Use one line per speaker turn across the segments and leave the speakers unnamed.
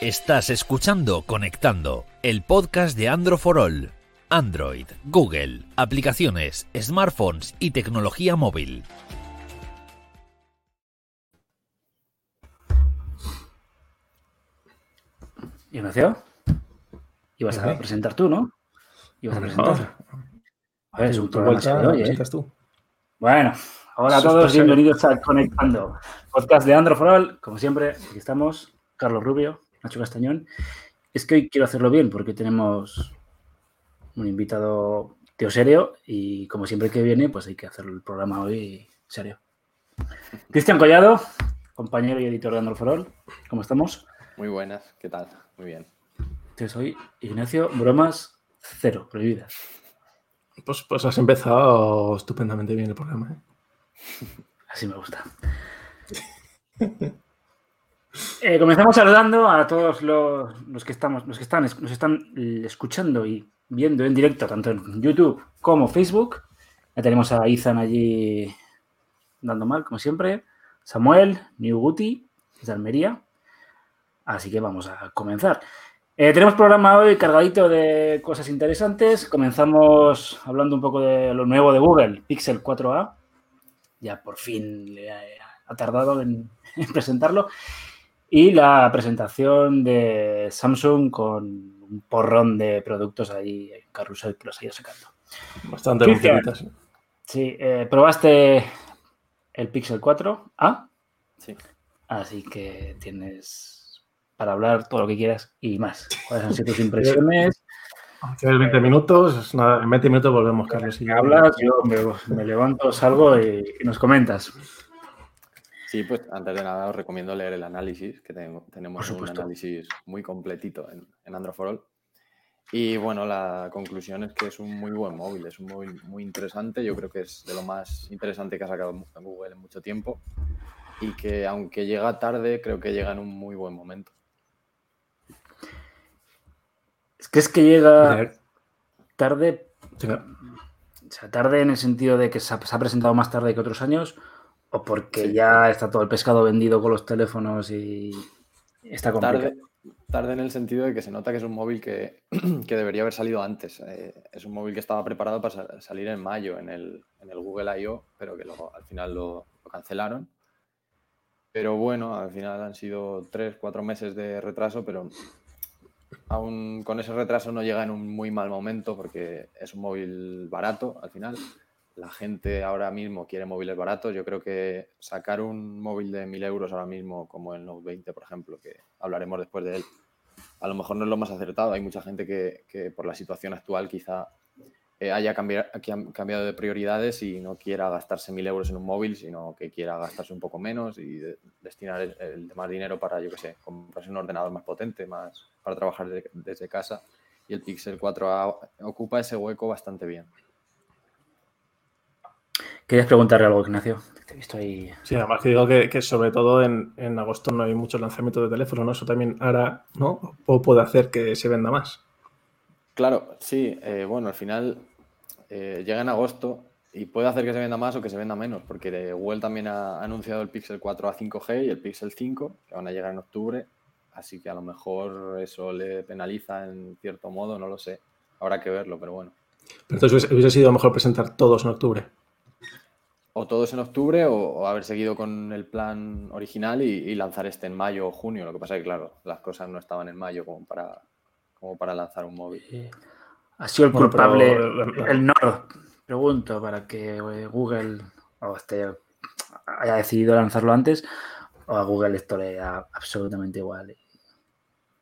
Estás escuchando Conectando, el podcast de Android for All. Android, Google, aplicaciones, smartphones y tecnología móvil.
Ignacio, ibas a presentar tú, ¿no? Ibas a presentar. A ver, es un programa que hoy, ¿eh?
tú.
Bueno, hola a todos, bienvenidos a Conectando, podcast de Android for All. Como siempre, aquí estamos, Carlos Rubio, Nacho Castañón. Es que hoy quiero hacerlo bien porque tenemos un invitado tío serio y como siempre que viene, pues hay que hacer el programa hoy serio. Cristian Collado, compañero y editor de Android for All. ¿Cómo estamos?
Muy buenas, ¿qué tal? Muy bien.
Entonces hoy, Ignacio, bromas cero, prohibidas.
Pues, pues has empezado estupendamente bien el programa. ¿eh?
Así me gusta. Eh, comenzamos saludando a todos los, que estamos, los que están, nos están escuchando y viendo en directo, tanto en YouTube como Facebook. Ya tenemos a Izan allí dando mal, como siempre. Samuel, New Guti, de Almería. Así que vamos a comenzar. Eh, tenemos programa hoy cargadito de cosas interesantes. Comenzamos hablando un poco de lo nuevo de Google, Pixel 4a. Ya por fin le ha, tardado en presentarlo y la presentación de Samsung con un porrón de productos ahí en carrusel que los ha ido sacando.
Bastante bonitas.
Sí, eh, probaste el Pixel 4 a
Sí.
Así que tienes para hablar todo lo que quieras y más. ¿Cuáles han sido tus impresiones?
Tienes 20 minutos, en 20 minutos volvemos, Carlos.
Si hablas, yo me, levanto, salgo y nos comentas.
Sí, pues antes de nada os recomiendo leer el análisis, que tenemos un análisis muy completito en, en Android for All. Y bueno, la conclusión es que es un muy buen móvil, es un móvil muy interesante, yo creo que es de lo más interesante que ha sacado Google en mucho tiempo y que aunque llega tarde, creo que llega en un muy buen momento.
Es que es que llega tarde, o sea, tarde en el sentido de que se ha presentado más tarde que otros años o porque ya está todo el pescado vendido con los teléfonos y está complicado.
Tarde, en el sentido de que se nota que es un móvil que, debería haber salido antes. Eh, es un móvil que estaba preparado para salir en mayo en el, Google I.O., pero que luego al final lo, cancelaron. Pero bueno, al final han sido tres, cuatro meses de retraso, pero aún con ese retraso no llega en un muy mal momento porque es un móvil barato al final la gente ahora mismo quiere móviles baratos. Yo creo que sacar un móvil de 1000 euros ahora mismo, como el Note 20, por ejemplo, que hablaremos después de él, a lo mejor no es lo más acertado. Hay mucha gente que, por la situación actual quizá eh, haya cambiado, de prioridades y no quiera gastarse 1000 euros en un móvil, sino que quiera gastarse un poco menos y destinar el, demás dinero para, yo qué sé, comprarse un ordenador más potente, más para trabajar desde casa. Y el Pixel 4a ocupa ese hueco bastante bien.
Querías preguntarle algo, Ignacio. Te he visto ahí.
Sí, además que digo que, sobre todo en, agosto no hay muchos lanzamientos de teléfono, ¿no? Eso también hará, ¿no? O puede hacer que se venda más.
Claro, sí. Eh, bueno, al final eh, llega en agosto y puede hacer que se venda más o que se venda menos, porque Google también ha anunciado el Pixel 4 a 5G y el Pixel 5, que van a llegar en octubre. Así que a lo mejor eso le penaliza en cierto modo, no lo sé. Habrá que verlo, pero bueno.
Pero entonces hubiese sido mejor presentar todos en octubre
o todos en octubre o, haber seguido con el plan original y, lanzar este en mayo o junio. Lo que pasa es que, claro, las cosas no estaban en mayo como para, como para lanzar un móvil.
Ha sido el culpable el Nord, pregunto, para que eh, Google haya decidido lanzarlo antes o a Google esto le da absolutamente igual.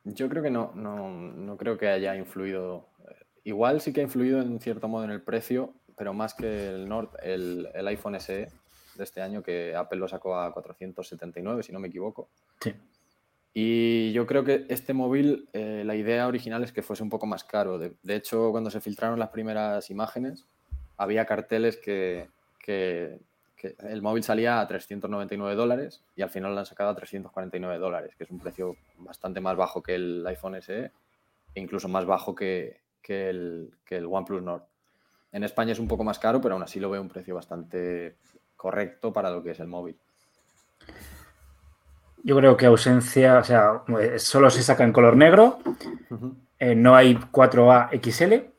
Yo creo que no, no, no creo que haya influido. Igual sí que ha influido en cierto modo en el precio, pero más que el Nord, el, iPhone SE de este año, que Apple lo sacó a 479, si no me equivoco.
Sí.
Y yo creo que este móvil, eh, la idea original es que fuese un poco más caro. De, hecho, cuando se filtraron las primeras imágenes, había carteles que, que, el móvil salía a 399 dólares y al final lo han sacado a 349 dólares, que es un precio bastante más bajo que el iPhone SE e incluso más bajo que, que el, que el OnePlus Nord. En España es un poco más caro, pero aún así lo veo un precio bastante correcto para lo que es el móvil.
yo creo que ausencia, o sea, solo se saca en color negro, eh, no hay 4A XL,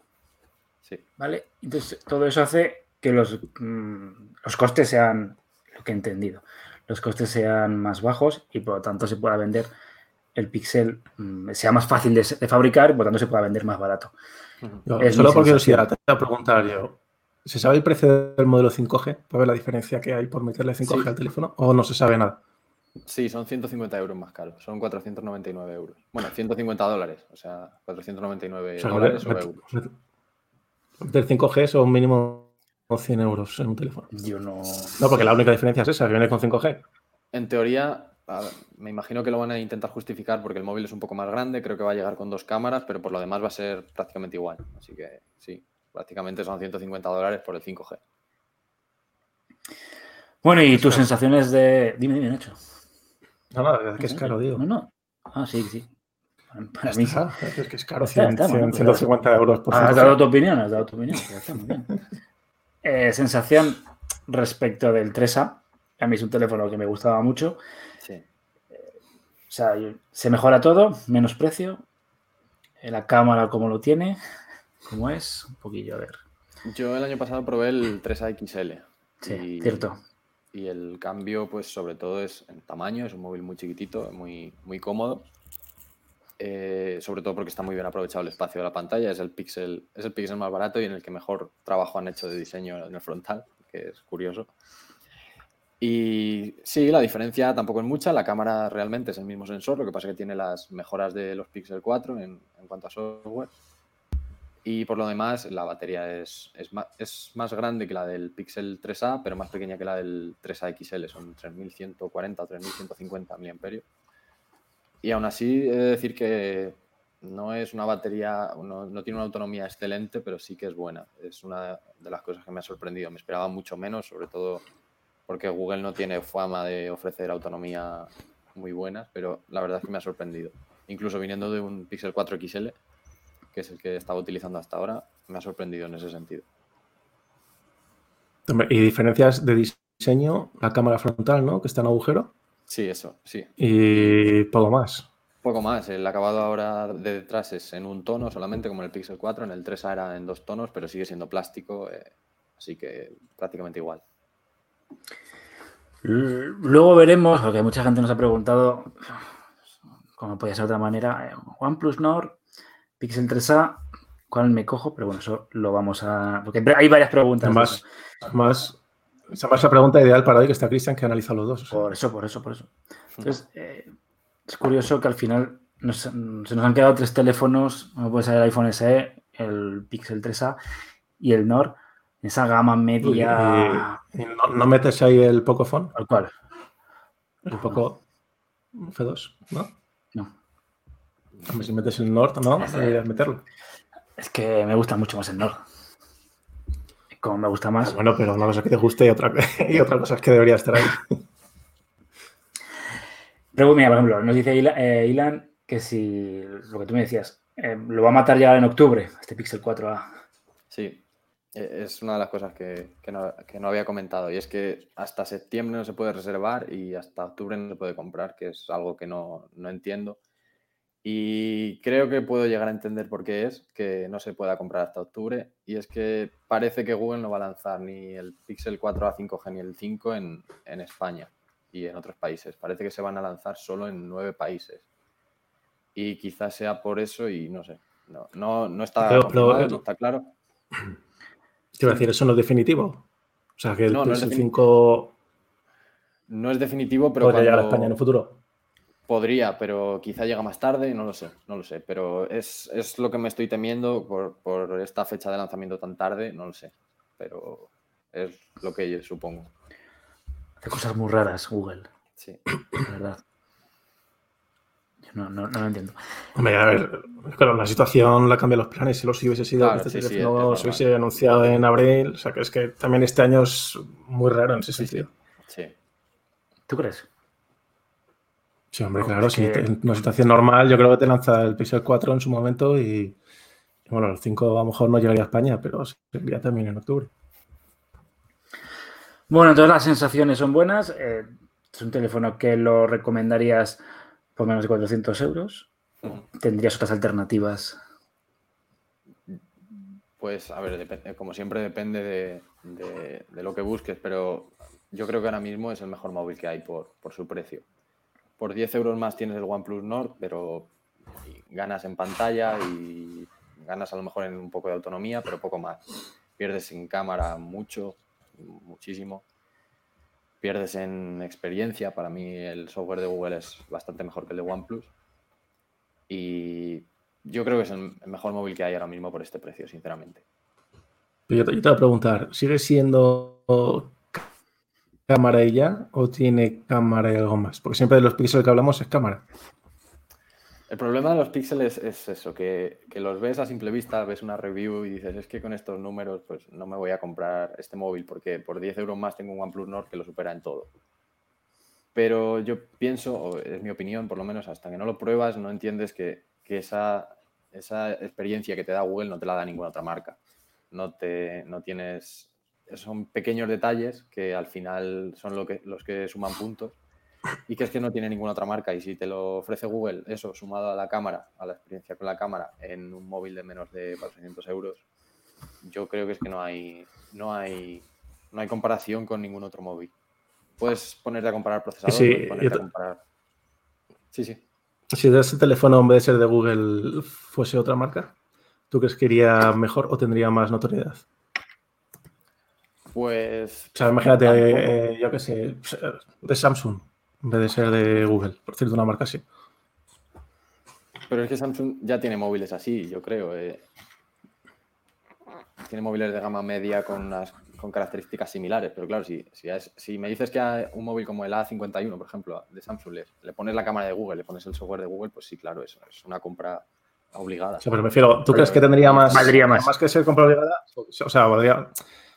Sí.
¿vale? Entonces, todo eso hace que los, mm, los costes sean, lo que he entendido, los costes sean más bajos y por lo tanto se pueda vender el Pixel, mm, sea más fácil de, de fabricar y por lo tanto se pueda vender más barato.
Yo,
Es
solo por curiosidad, te voy a preguntar yo. ¿Se sabe el precio del modelo 5G para ver la diferencia que hay por meterle 5G
Sí.
al teléfono? ¿O no se sabe nada?
Sí, son 150 euros más caros. Son 499 euros. Bueno, 150 dólares. O sea, 499
O sea,
dólares o euros.
meter 5G son mínimo 100 euros en un teléfono.
Yo no...
No, porque la única diferencia es esa, que viene con 5G.
En teoría, me imagino que lo van a intentar justificar porque el móvil es un poco más grande. Creo que va a llegar con dos cámaras, pero por lo demás va a ser prácticamente igual. Así que sí, prácticamente son 150 dólares por el 5G.
Bueno, y tus sensaciones de... Dime, dime, Nacho.
No, no, es que es caro, digo.
No, no. Ah, sí, sí. Para mí
está, es que es caro,
Ya está,
100,
está, bueno,
100,
pues
150 euros por
Has
5G.
dado tu opinión, has dado tu opinión. Está, muy bien. Eh, sensación respecto del 3A. A mí es un teléfono que me gustaba mucho.
Sí.
O sea, se mejora todo, menos precio. La cámara como lo tiene, como es, un poquillo, a ver.
Yo el año pasado probé el 3A XL.
Sí,
y-
cierto.
Y el cambio, pues sobre todo es en tamaño, es un móvil muy chiquitito, muy, muy cómodo. Eh, sobre todo porque está muy bien aprovechado el espacio de la pantalla. Es el pixel, es el pixel más barato y en el que mejor trabajo han hecho de diseño en el frontal, que es curioso. Y sí, la diferencia tampoco es mucha. La cámara realmente es el mismo sensor, lo que pasa es que tiene las mejoras de los Pixel 4 en, en cuanto a software. Y por lo demás, la batería es, es, más, es más grande que la del Pixel 3A, pero más pequeña que la del 3A XL. Son 3140 o 3150 mAh. Y aún así, he de decir que no es una batería, no, no tiene una autonomía excelente, pero sí que es buena. Es una de las cosas que me ha sorprendido. Me esperaba mucho menos, sobre todo porque Google no tiene fama de ofrecer autonomía muy buenas, pero la verdad es que me ha sorprendido. Incluso viniendo de un Pixel 4 XL, que es el que estaba utilizando hasta ahora, me ha sorprendido en ese sentido.
Y diferencias de diseño, la cámara frontal, ¿no? Que está en agujero.
Sí, eso, sí.
Y poco más.
Poco más, el acabado ahora de detrás es en un tono solamente, como en el Pixel 4, en el 3A era en dos tonos, pero sigue siendo plástico, eh, así que prácticamente igual.
L- Luego veremos, porque mucha gente nos ha preguntado, como podía ser de otra manera, eh, OnePlus Nord, Pixel 3A, ¿cuál me cojo? Pero bueno, eso lo vamos a... Porque hay varias preguntas. eso.
además, esa es la pregunta ideal para hoy que está Cristian que analiza los dos. o sea.
Por eso, por eso, por eso. Entonces, eh, es curioso que al final nos- se nos han quedado tres teléfonos, como puede ser el iPhone SE, el Pixel 3A y el Nord, esa gama media...
Y- y no, no metes ahí el Pocophone,
¿Al cual?
el Poco F2, ¿no?
No.
Hombre, si metes el Nord, ¿no? Deberías meterlo.
Es que me gusta mucho más el Nord. Como me gusta más.
Bueno, pero una cosa que te guste y otra, y otra cosa es que debería estar ahí.
Pero mira, por ejemplo, nos dice eh, Ilan que si lo que tú me decías, eh, lo va a matar ya en octubre, este Pixel 4A.
Sí, es una de las cosas que, que no, que no había comentado y es que hasta septiembre no se puede reservar y hasta octubre no se puede comprar, que es algo que no, no entiendo. Y creo que puedo llegar a entender por qué es que no se pueda comprar hasta octubre. Y es que parece que Google no va a lanzar ni el Pixel 4a 5G ni el 5 en, en España y en otros países. Parece que se van a lanzar solo en nueve países. Y quizás sea por eso y no sé. No, no, no está,
Pero- pero,
confirmado,
eh,
no está claro.
Te iba a decir, eso no es definitivo. O sea, que el
No, no es
Pixel
defini-
5
No es definitivo, pero
podría llegar a España en un futuro.
Podría, pero quizá llega más tarde, no lo sé, no lo sé. Pero es, es lo que me estoy temiendo por, por esta fecha de lanzamiento tan tarde, no lo sé. Pero es lo que yo supongo.
Hace cosas muy raras Google,
Sí.
la verdad. Yo no, no, no lo entiendo.
Hombre, a ver, claro, la situación la cambia los planes. Si los hubiese sido
Claro,
que este
sí, sí,
teléfono
es
se hubiese anunciado en abril, o sea, que es que también este año es muy raro en ese
Sí,
sentido.
Sí.
¿Tú crees?
Sí, hombre, claro,
es
si
que-
en una situación normal, yo creo que te lanza el Pixel 4 en su momento y, y bueno, el 5 a lo mejor no llegaría a España, pero sería también en octubre.
Bueno, entonces las sensaciones son buenas. eh, ¿Es un teléfono que lo recomendarías por menos de 400 euros? ¿Tendrías otras alternativas?
Pues, a ver, como siempre depende de, lo que busques, pero yo creo que ahora mismo es el mejor móvil que hay por, su precio. Por 10 euros más tienes el OnePlus Nord, pero ganas en pantalla y ganas a lo mejor en un poco de autonomía, pero poco más. Pierdes en cámara mucho, muchísimo. Pierdes en experiencia. Para mí el software de Google es bastante mejor que el de OnePlus. Y yo creo que es el mejor móvil que hay ahora mismo por este precio, sinceramente.
Yo te, voy a preguntar, ¿sigue siendo cámara y ya o tiene cámara y algo más? Porque siempre de los píxeles que hablamos es cámara.
El problema de los píxeles es eso, que, los ves a simple vista, ves una review y dices, es que con estos números pues no me voy a comprar este móvil porque por 10 euros más tengo un OnePlus Nord que lo supera en todo. Pero yo pienso, o es mi opinión por lo menos, hasta que no lo pruebas no entiendes que que esa, esa experiencia que te da Google no te la da ninguna otra marca. No, te, no tienes... Son pequeños detalles que al final son lo que, los que suman puntos y que es que no tiene ninguna otra marca. Y si te lo ofrece Google, eso sumado a la cámara, a la experiencia con la cámara, en un móvil de menos de 400 euros, yo creo que es que no hay, no hay, no hay comparación con ningún otro móvil. Puedes ponerte a comparar procesador,
sí,
ponerte a comparar. Sí, sí.
Si ese teléfono en vez de ser de Google fuese otra marca, ¿tú crees que iría mejor o tendría más notoriedad?
Pues.
O sea, imagínate, eh, yo qué sé, de Samsung en vez de ser de Google, por cierto, una marca así.
Pero es que Samsung ya tiene móviles así, yo creo. Eh. Tiene móviles de gama media con unas con características similares, pero claro, si, si, me dices que a un móvil como el A51, por ejemplo, de Samsung, le, pones la cámara de Google, le pones el software de Google, pues sí, claro, eso es una compra obligada.
Sí, pero me refiero, ¿tú crees que tendría más, valdría más. más que ser compra obligada? O sea, valdría,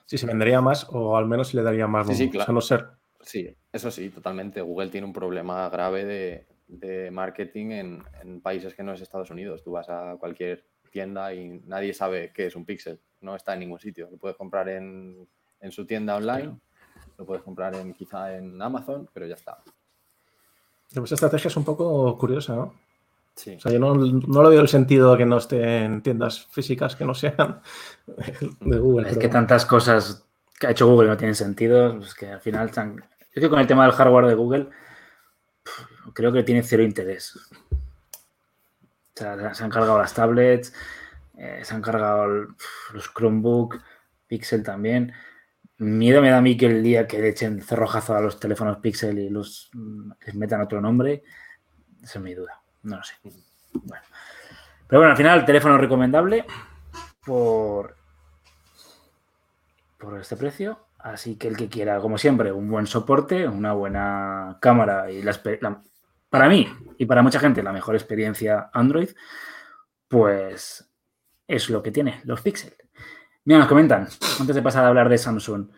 sí, se vendería más o al menos le daría más.
Sí, sí, claro.
no ser.
Sí, eso sí, totalmente. Google tiene un problema grave de, de marketing en, en, países que no es Estados Unidos. Tú vas a cualquier tienda y nadie sabe qué es un pixel no está en ningún sitio. Lo puedes comprar en, su tienda online, lo puedes comprar en, quizá en Amazon, pero ya está.
Pues esa estrategia es un poco curiosa, ¿no?
Sí.
O sea, yo no, no le veo el sentido que no esté en tiendas físicas que no sean de Google.
Es que tantas cosas que ha hecho Google no tienen sentido, pues que al final están... Es que con el tema del hardware de Google creo que tiene cero interés. Se han cargado las tablets, eh, se han cargado los Chromebook, Pixel también. Miedo me da a mí que el día que le echen cerrojazo a los teléfonos Pixel y los metan otro nombre, esa es mi duda. No lo sé. Bueno. Pero bueno, al final, el teléfono recomendable por, por este precio. Así que el que quiera, como siempre, un buen soporte, una buena cámara y la, para mí y para mucha gente la mejor experiencia Android, pues es lo que tiene los Pixel. Mira, nos comentan, antes de pasar a hablar de Samsung,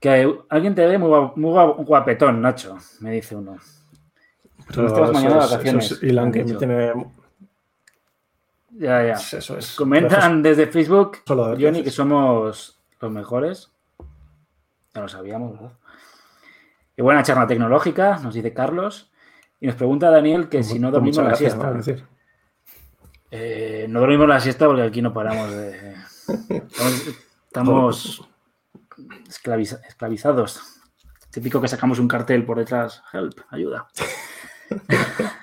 que alguien te ve muy, guapetón, Nacho, me dice uno.
Pero mañana de vacaciones. que tiene...
Ya, ya.
Eso es.
Comentan desde Facebook, Johnny, que somos los mejores. Ya lo sabíamos, ¿verdad? Y buena charla tecnológica, nos dice Carlos. Y nos pregunta Daniel que si no dormimos la siesta. Eh, no dormimos la siesta porque aquí no paramos de. Estamos, esclavizados. Típico que sacamos un cartel por detrás. Help, ayuda.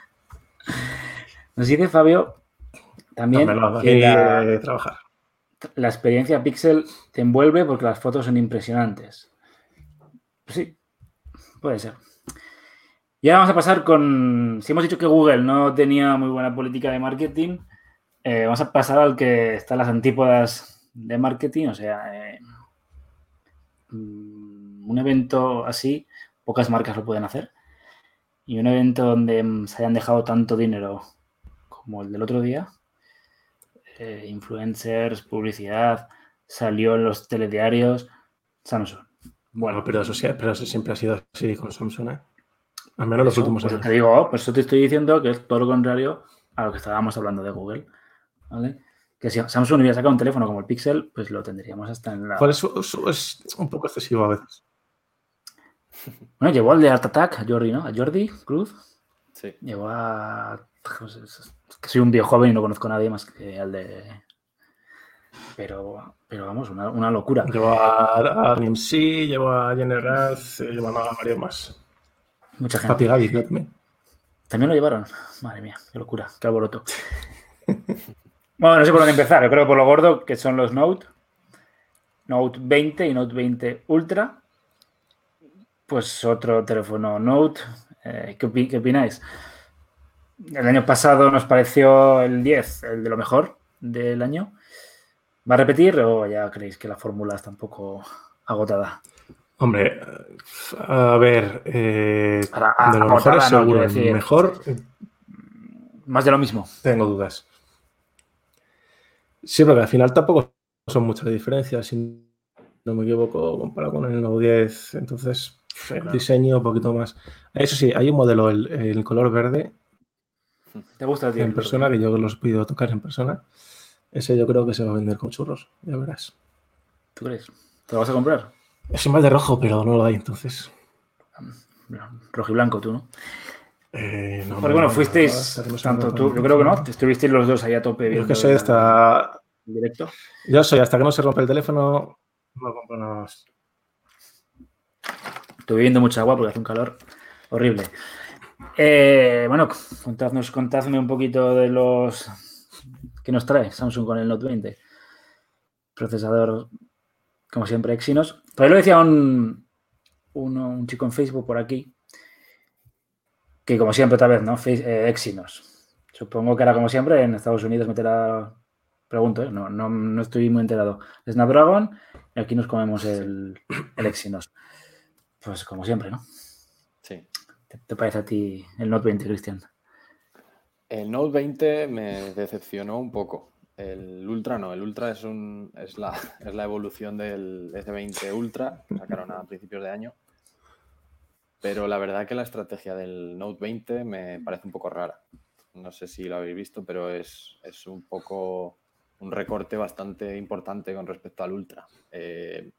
Nos dice Fabio también que
la, trabajar.
la experiencia Pixel te envuelve porque las fotos son impresionantes. Sí, puede ser. Y ahora vamos a pasar con. Si hemos dicho que Google no tenía muy buena política de marketing, eh, vamos a pasar al que está en las antípodas de marketing, o sea, eh, un evento así, pocas marcas lo pueden hacer. Y un evento donde se hayan dejado tanto dinero como el del otro día, eh, influencers, publicidad, salió en los telediarios, Samsung.
Bueno, pero eso, pero eso siempre ha sido así con Samsung, ¿eh? Al menos los últimos
pues
años.
Te digo, pues eso te estoy diciendo que es todo lo contrario a lo que estábamos hablando de Google. Que si Samsung hubiera sacado un teléfono como el Pixel, pues lo tendríamos hasta en la.
Por eso es un poco excesivo a veces.
Bueno, llevó al de Art Attack, a Jordi, ¿no? A Jordi Cruz.
Sí.
Llevó a. pues, es que soy un viejo joven y no conozco a nadie más que al de. Pero, pero vamos, una, una locura.
Llevo a, a RMC, llevo a General, llevo a varios más.
Mucha gente.
Papi Gaby, creo también.
Lo llevaron. Madre mía, qué locura, qué alboroto. bueno, no sé por dónde empezar. Yo creo que por lo gordo que son los Note. Note 20 y Note 20 Ultra. Pues otro teléfono Note. Eh, ¿qué, qué opináis? El año pasado nos pareció el 10, el de lo mejor del año. ¿Va a repetir o ya creéis que la fórmula está un poco agotada?
Hombre, a ver, eh,
Para- a-
de lo
agotada,
mejor es
no,
seguro.
quiero decir-
Mejor, eh,
Más de lo mismo.
tengo dudas. Sí, porque al final tampoco son muchas diferencias, si no me equivoco, comparado con el Note 10. Entonces, el diseño un poquito más. Eso sí, hay un modelo, el, el color verde,
¿Te gusta el tío?
en persona, que yo los he podido tocar en persona. Ese yo creo que se va a vender con churros, ya verás.
¿Tú crees? ¿Te lo vas a comprar?
Es más de rojo, pero no lo hay, entonces.
Rojo y blanco, tú, ¿no?
Eh, no,
Porque bueno,
no,
fuisteis, tanto tú, yo creo que no, estuvisteis los dos ahí a tope
Yo es que soy hasta.
directo.
Yo soy hasta que no se rompe el teléfono, no compro nada más.
Estuve bebiendo mucha agua porque hace un calor horrible. Eh, bueno, contadnos, contadme un poquito de los que nos trae Samsung con el Note 20. Procesador, como siempre, Exynos. Por ahí lo decía un, un chico en Facebook por aquí, que como siempre, otra vez, ¿no? Eh, Exynos. Supongo que ahora, como siempre, en Estados Unidos meterá, pregunto, ¿eh? no, no, no estoy muy enterado, Snapdragon y aquí nos comemos el, el Exynos. Pues como siempre, ¿no?
Sí.
¿Te, te parece a ti el Note 20, Cristian?
El Note 20 me decepcionó un poco. El Ultra no, el Ultra es, un, la, evolución del S20 Ultra, que sacaron a principios de año. Pero la verdad que la estrategia del Note 20 me parece un poco rara. No sé si lo habéis visto, pero es, es un poco un recorte bastante importante con respecto al Ultra. Eh,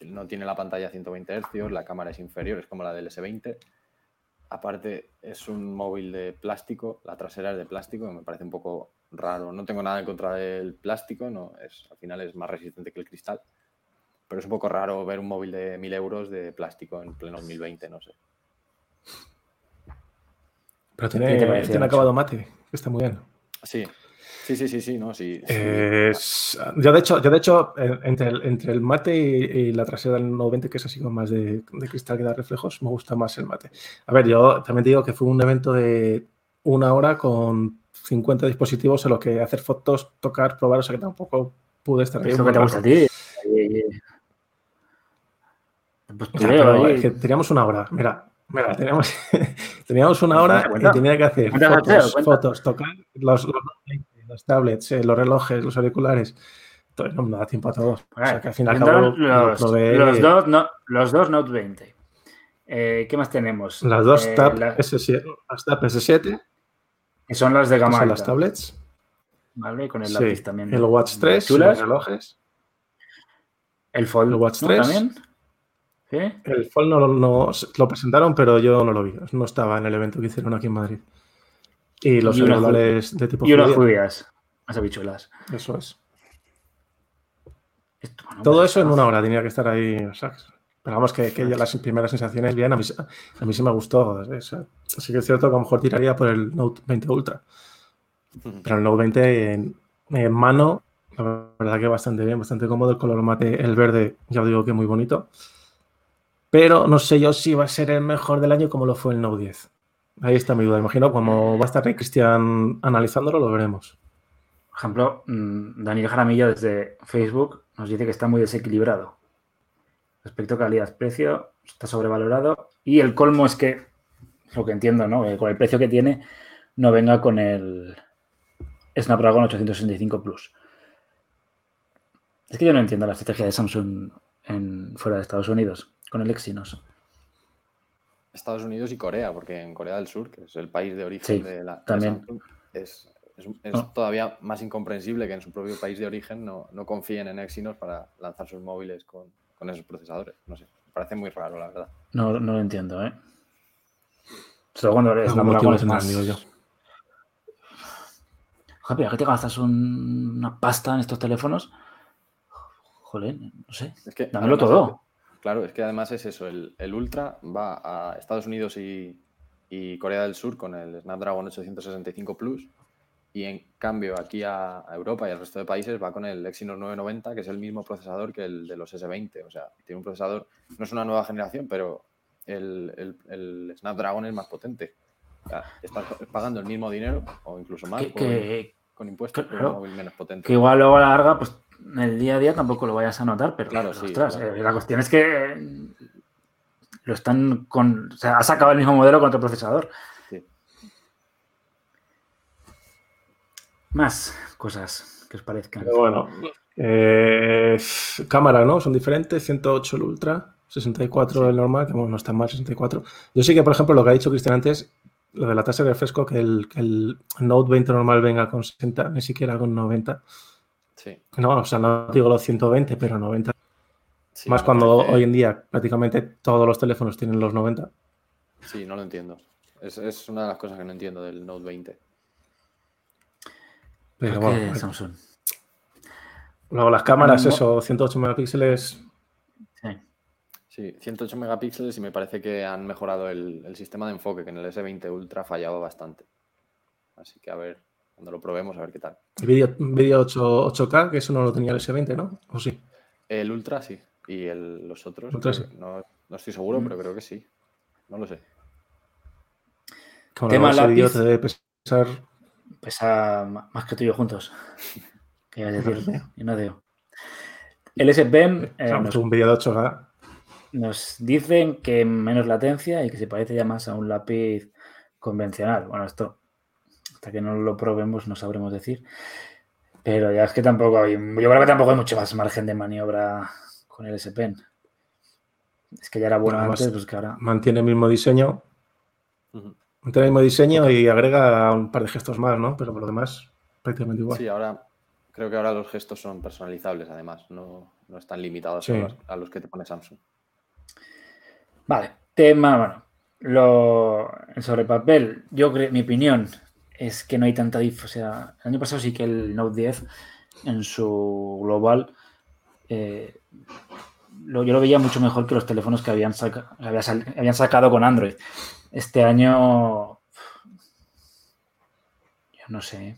no tiene la pantalla a 120 Hz, la cámara es inferior, es como la del S20. Aparte, es un móvil de plástico, la trasera es de plástico, me parece un poco raro. No tengo nada en contra del plástico, no, es, al final es más resistente que el cristal. Pero es un poco raro ver un móvil de 1000 euros de plástico en pleno 2020, no sé.
Pero
¿Qué
tiene,
te
acabado mate, que está muy bien.
Sí, sí, sí, sí, sí, no, sí. sí.
Es- yo, de hecho, yo, de hecho eh, entre, el, entre el mate y, y la trasera del 90, que es así con más de, de cristal que da reflejos, me gusta más el mate. A ver, yo también te digo que fue un evento de una hora con 50 dispositivos en los que hacer fotos, tocar, probar, o sea que tampoco pude estar ahí.
Es lo
un
que te gusta a ti. Eh, Pues
Ya,
tureo
pero
ahí.
es que teníamos una hora, mira, mira, teníamos, teníamos una hora y tenía que hacer fotos, fotos, tocar los, los, los tablets, eh, los relojes, los auriculares. Entonces no me da tiempo a todos. O sea que al final
los, los dos, no- los dos Note 20. Eh, ¿Qué más tenemos?
Las dos
Eh,
Tab
la-
S7, las Tab S7,
que son las de gama
son las
alta,
tablets.
¿vale? Con el
Sí,
lápiz también.
el Watch 3,
Chulas.
los relojes.
El Fold
el Watch
¿no?
3.
también. ¿Sí?
El Fold no, no- lo presentaron, pero yo no lo vi. No estaba en el evento que hicieron aquí en Madrid. Y los
Y
celulares de tipo
Y unas
judía,
judías. Las habichuelas.
Eso es.
Esto, bueno,
Todo eso en una hora tenía que estar ahí. o sea, pero vamos, que, que ya las primeras sensaciones bien, a mí, a mí sí me gustó. o sea, sí que es cierto que a lo mejor tiraría por el Note 20 Ultra. Pero el Note 20 en, en mano, la verdad que bastante bien, bastante cómodo. El color mate, el verde, ya os digo que muy bonito. Pero no sé yo si va a ser el mejor del año como lo fue el Note 10. Ahí está mi duda. Imagino como va a estar Cristian analizándolo, lo veremos.
Por ejemplo, mm, Daniel Jaramillo desde Facebook nos dice que está muy desequilibrado. Respecto a calidad-precio, está sobrevalorado. Y el colmo es que, lo que entiendo, ¿no? Con el precio que tiene, no venga con el Snapdragon 865 Plus. Es que yo no entiendo la estrategia de Samsung fuera de Estados Unidos con el Exynos.
Estados Unidos y Corea, porque en Corea del Sur, que es el país de origen
Sí,
de la de
también.
Samsung, es, es- es
Ah.
todavía más incomprensible que en su propio país de origen no, no confíen en Exynos para lanzar sus móviles con, con esos procesadores. No sé, Me parece muy raro, la verdad.
No, no lo entiendo, ¿eh? Solo cuando eres
tendrán,
más...
digo yo.
Pero ¿a qué te gastas un- una pasta en estos teléfonos? Joder, no sé.
Es que,
Dámelo
además,
todo.
Claro, es que además es eso, el, el Ultra va a Estados Unidos y, y Corea del Sur con el Snapdragon 865 Plus y en cambio aquí a, a Europa y al resto de países va con el Exynos 990 que es el mismo procesador que el de los S20, o sea, tiene un procesador, no es una nueva generación, pero el, el- el Snapdragon es más potente. O sea, estás pagando el mismo dinero o incluso más
Que,
por-
que-
con impuestos
claro,
un móvil menos potente.
que igual luego a la larga, pues el día a día tampoco lo vayas a notar, pero
Claro, sí,
ostras,
claro.
eh, la cuestión es que lo están con. O sea, ha sacado el mismo modelo con otro procesador.
Sí.
Más cosas que os parezcan.
Pero bueno, eh, cámara, ¿no? Son diferentes, 108 el Ultra, 64 el normal, que bueno, no está mal 64. Yo sí que, por ejemplo, lo que ha dicho Cristian antes, lo de la tasa de refresco, que el, que el Note 20 normal venga con 60, ni siquiera con 90.
Sí,
No, o sea, no digo los 120, pero 90.
sí,
Más cuando
parece-
hoy en día prácticamente todos los teléfonos tienen los 90.
Sí, no lo entiendo. Es, es una de las cosas que no entiendo del Note 20.
Pero
¿Por qué
bueno,
Samsung?
luego las cámaras,
No.
eso, 108 megapíxeles.
Sí.
Sí, 108 megapíxeles y me parece que han mejorado el, el sistema de enfoque, que en el S20 Ultra fallaba bastante. Así que a ver, cuando lo probemos, a ver qué tal.
Vídeo, vídeo 8, 8K, que eso no lo tenía el S20, ¿no? ¿O sí?
El Ultra sí, y el- los otros
Ultra
creo que- no, no estoy seguro, pero creo que sí. No lo sé.
Como
Tema lápiz.
te debe pesar
Pesa más que tú y yo juntos. ¿Qué ibas a decir? Y no digo. El S Pen eh,
sea,
nos,
un vídeo de 8K.
nos dicen que menos latencia y que se parece ya más a un lápiz convencional. Bueno, esto hasta que no lo probemos no sabremos decir. Pero ya es que tampoco hay, yo creo que tampoco hay mucho más margen de maniobra con el S Pen. Es que ya era bueno
Además-
antes, pues que ahora.
Mantiene el mismo diseño. Mantiene el mismo diseño y agrega un par de gestos más, ¿no? Pero por lo demás, prácticamente igual.
Sí, ahora creo que ahora los gestos son personalizables, además, no, no están limitados
Sí.
a, los, a los que te pone Samsung.
Vale, tema, bueno, lo, sobre papel, yo creo, mi opinión es que no hay tanta dif, o sea, el año pasado sí que el Note 10 en su global eh, lo- yo lo veía mucho mejor que los teléfonos que habían, saca- que había sal- habían sacado con Android. Este año, yo no sé,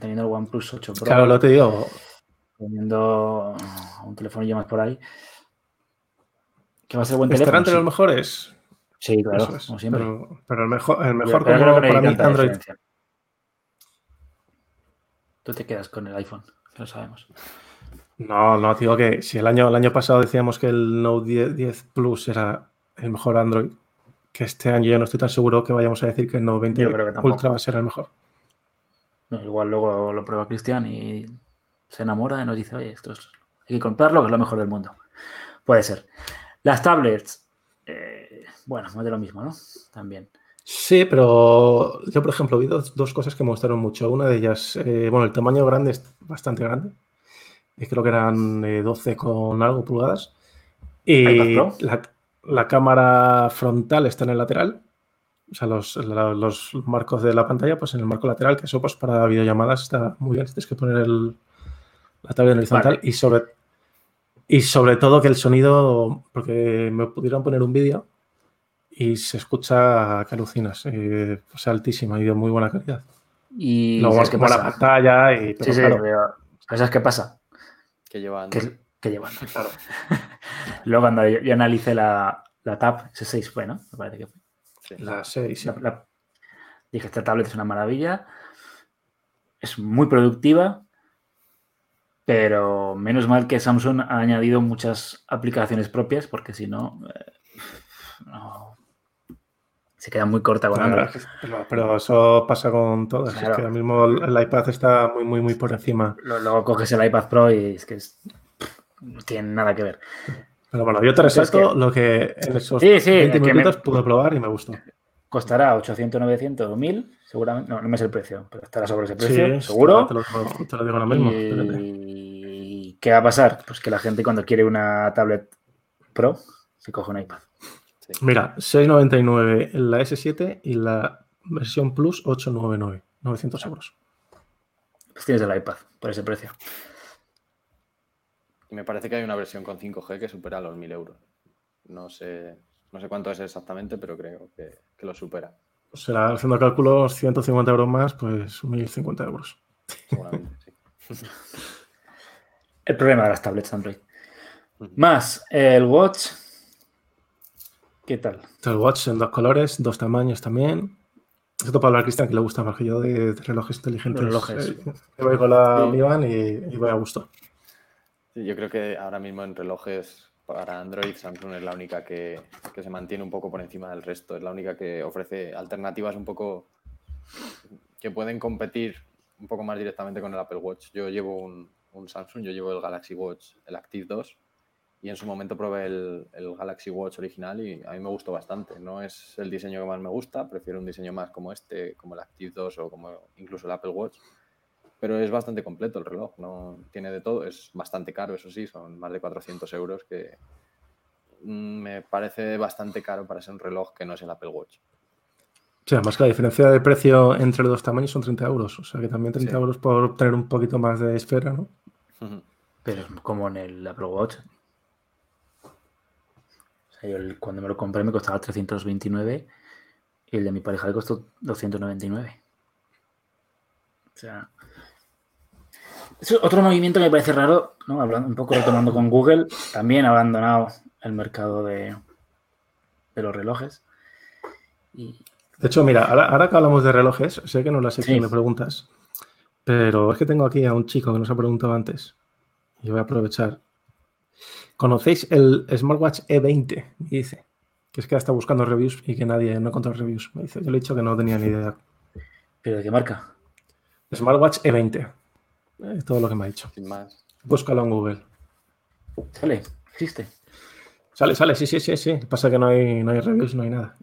teniendo el OnePlus 8 Pro,
Claro, lo te digo.
teniendo un teléfono más por ahí, que va a ser buen
¿Estará
teléfono.
entre
sí.
los mejores?
Sí, claro,
es.
como siempre.
Pero, pero el mejor, el mejor como para mí Android.
diferencia. Tú te quedas con el iPhone, que lo sabemos.
No, no, digo que si el año, el año pasado decíamos que el Note 10, 10 Plus era el mejor Android, que este año yo no estoy tan seguro que vayamos a decir que el Note 20
Yo creo que tampoco.
Ultra va a ser el mejor.
No, igual luego lo prueba Cristian y se enamora y nos dice, oye, esto es, hay que comprarlo, que es lo mejor del mundo. Puede ser. Las tablets, eh, bueno, más de lo mismo, ¿no? También.
Sí, pero yo, por ejemplo, vi dos, dos cosas que me gustaron mucho. Una de ellas, eh, bueno, el tamaño grande es bastante grande. Eh, creo que eran eh, 12 con algo pulgadas. Y la, la cámara frontal está en el lateral. O sea, los, la- los marcos de la pantalla, pues en el marco lateral, que eso pues para videollamadas está muy bien. Tienes que poner el, la tablet en horizontal.
Vale.
Y sobre, y sobre todo que el sonido, porque me pudieron poner un vídeo y se escucha que alucinas, eh, o sea, altísima y de muy buena calidad.
Y
Luego
¿sabes qué
buena
pasa?
pantalla y pero
Sí, sí,
claro,
pero ¿sabes qué pasa?
Que lleva
Que,
Android.
que llevan. Luego cuando yo, yo analicé la, la Tab S6 fue, ¿no? Me parece que fue.
Sí.
la 6, sí.
La- la- dije, esta tablet es una maravilla, es muy productiva, pero menos mal que Samsung ha añadido muchas aplicaciones propias, porque si no, eh, no- se queda muy corta con Android.
pero, pero eso pasa con todas.
Claro.
Es que ahora mismo el, iPad está muy, muy, muy por encima.
Luego coges el iPad Pro y es que es- no tiene nada que ver.
Pero bueno, yo te resalto lo que en esos
Sí, sí,
20
es que me-
minutos pude probar y me gustó.
Costará 800, 900 o 1000, seguramente. No, no me sé el precio, pero estará sobre ese
Sí,
precio, seguro.
Te lo, digo- te lo digo ahora mismo.
¿Y qué va a pasar? Pues que la gente cuando quiere una tablet Pro, si coge un iPad.
Mira, 6,99 la S7 y la versión Plus 899, 900 euros.
Pues tienes el iPad por ese precio.
Y me parece que hay una versión con 5G que supera los 1000 euros. No sé, no sé cuánto es exactamente, pero creo que, que lo supera.
Será haciendo cálculos 150 euros más, pues 1050 euros.
Seguramente, sí.
El problema de las tablets Android. Más el Watch. ¿Qué tal?
El Watch en dos colores, dos tamaños también. Esto para hablar a Cristian, que le gusta más que yo de, de relojes inteligentes.
Relojes.
Eh, yo voy con la
Sí.
Mi Band y, y voy a gusto.
Sí, Yo creo que ahora mismo en relojes para Android, Samsung es la única que, que se mantiene un poco por encima del resto. Es la única que ofrece alternativas un poco que pueden competir un poco más directamente con el Apple Watch. Yo llevo un, un Samsung, yo llevo el Galaxy Watch, el Active 2, y en su momento probé el, el Galaxy Watch original y a mí me gustó bastante. No es el diseño que más me gusta, prefiero un diseño más como este, como el Active 2 o como incluso el Apple Watch. Pero es bastante completo el reloj, no tiene de todo, es bastante caro, eso sí, son más de 400 euros que mm, me parece bastante caro para ser un reloj que no es el Apple Watch.
O sea, más que la diferencia de precio entre los dos tamaños son 30 euros. O sea, que también 30
Sí.
euros por obtener un poquito más de esfera, ¿no?
Pero es como en el Apple Watch. El- cuando me lo compré me costaba 329 y el de mi pareja le costó 299. O sea. Es otro movimiento que me parece raro, ¿no? Hablando un poco retomando con Google, también ha abandonado el mercado de, de los relojes. Y
De hecho, mira, ahora, ahora que hablamos de relojes, sé que no es la sección
Sí.
de preguntas, pero es que tengo aquí a un chico que nos ha preguntado antes y voy a aprovechar. ¿Conocéis el Smartwatch E20? Me dice. Que es que está buscando reviews y que nadie no ha encontrado reviews. Me dice, yo le he dicho que no tenía ni idea.
¿Pero de qué marca?
Smartwatch E20. Es todo lo que me ha dicho.
Sin más.
Búscalo en Google.
Sale, existe.
Sale, sale, sí, sí, sí, sí. Pasa que no hay, no hay reviews, no hay nada.